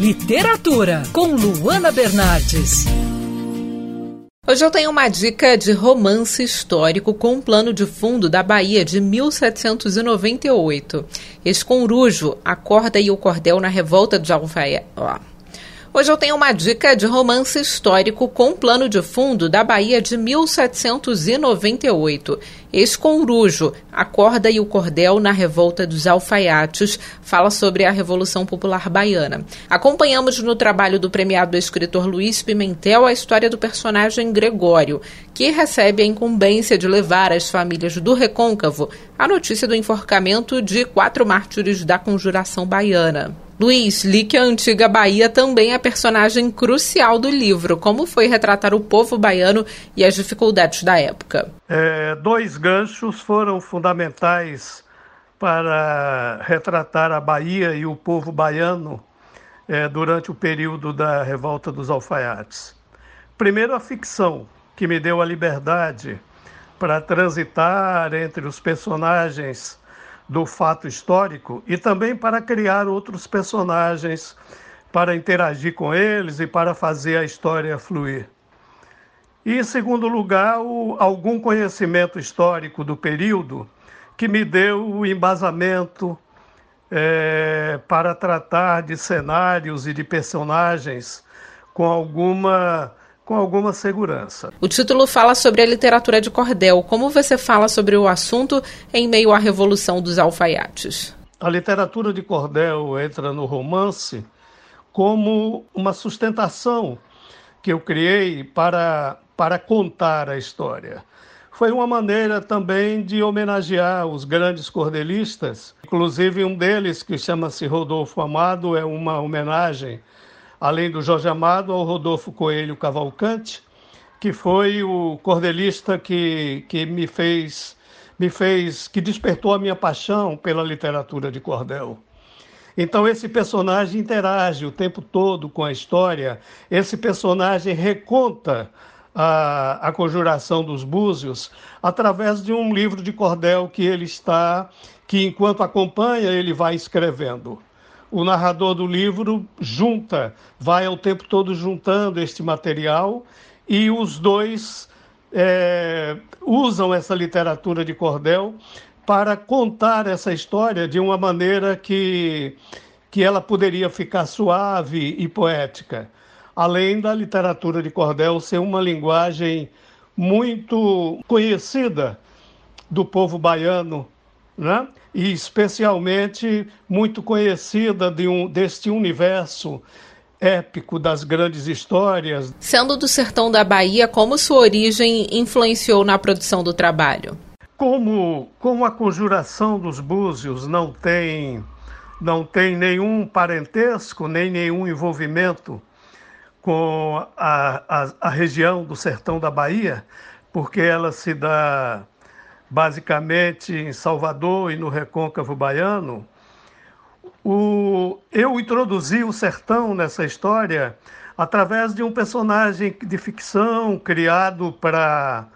Literatura, com Luana Bernardes. Hoje eu tenho uma dica de romance histórico com um plano de fundo da Bahia de 1798. Esconrujo, a corda e o cordel na revolta de Alfaia. Hoje eu tenho uma dica de romance histórico com plano de fundo da Bahia de 1798. Esconrujo, a corda e o cordel na revolta dos alfaiates, fala sobre a Revolução Popular Baiana. Acompanhamos no trabalho do premiado escritor Luiz Pimentel a história do personagem Gregório, que recebe a incumbência de levar às famílias do Recôncavo a notícia do enforcamento de quatro mártires da Conjuração Baiana. Luiz, li que a antiga Bahia também é personagem crucial do livro. Como foi retratar o povo baiano e as dificuldades da época? É, dois ganchos foram fundamentais para retratar a Bahia e o povo baiano é, durante o período da Revolta dos Alfaiates. Primeiro, a ficção, que me deu a liberdade para transitar entre os personagens do fato histórico e também para criar outros personagens, para interagir com eles e para fazer a história fluir. E, em segundo lugar, o, algum conhecimento histórico do período que me deu o embasamento é, para tratar de cenários e de personagens com alguma com alguma segurança. O título fala sobre a literatura de cordel. Como você fala sobre o assunto em meio à Revolução dos Alfaiates? A literatura de cordel entra no romance como uma sustentação que eu criei para, para contar a história. Foi uma maneira também de homenagear os grandes cordelistas, inclusive um deles, que chama-se Rodolfo Amado, é uma homenagem além do Jorge Amado, ao Rodolfo Coelho Cavalcante, que foi o cordelista que, que me fez me fez que despertou a minha paixão pela literatura de cordel. Então esse personagem interage o tempo todo com a história, esse personagem reconta a, a conjuração dos búzios através de um livro de cordel que ele está, que enquanto acompanha ele vai escrevendo o narrador do livro junta, vai ao tempo todo juntando este material e os dois é, usam essa literatura de cordel para contar essa história de uma maneira que, que ela poderia ficar suave e poética, além da literatura de cordel ser uma linguagem muito conhecida do povo baiano né? e especialmente muito conhecida de um, deste universo épico das grandes histórias. Sendo do sertão da Bahia, como sua origem influenciou na produção do trabalho? Como, como a conjuração dos búzios não tem, não tem nenhum parentesco, nem nenhum envolvimento com a, a, a região do sertão da Bahia, porque ela se dá basicamente em Salvador e no Recôncavo Baiano, o, eu introduzi o sertão nessa história através de um personagem de ficção criado para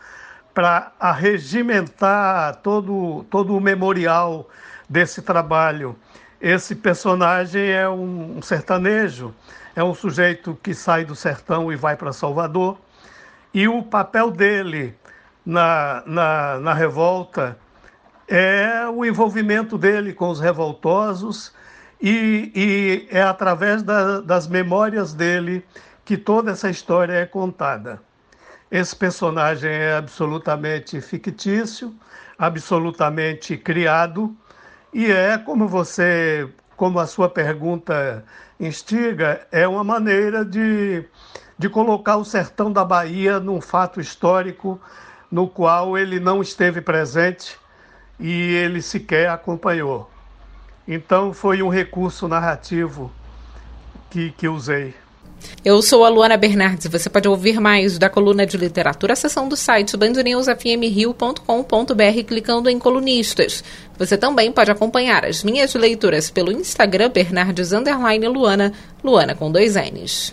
para arregimentar todo, todo o memorial desse trabalho. Esse personagem é um, um sertanejo, é um sujeito que sai do sertão e vai para Salvador, e o papel dele na, na, na revolta é o envolvimento dele com os revoltosos e, e é através da, das memórias dele que toda essa história é contada. Esse personagem é absolutamente fictício, absolutamente criado e é como você, como a sua pergunta instiga, é uma maneira de, de colocar o sertão da Bahia num fato histórico no qual ele não esteve presente e ele sequer acompanhou. Então foi um recurso narrativo que, que usei. Eu sou a Luana Bernardes. Você pode ouvir mais da coluna de literatura acessando o site bandnewsfmrio.com.br clicando em colunistas. Você também pode acompanhar as minhas leituras pelo Instagram Bernardes Luana, Luana com dois N's.